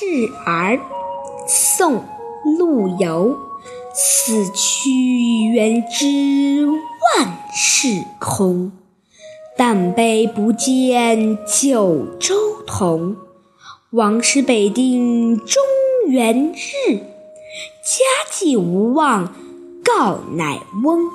示儿宋陆游死去元知万事空。但悲不见九州同。王师北定中原日家祭无忘告乃翁。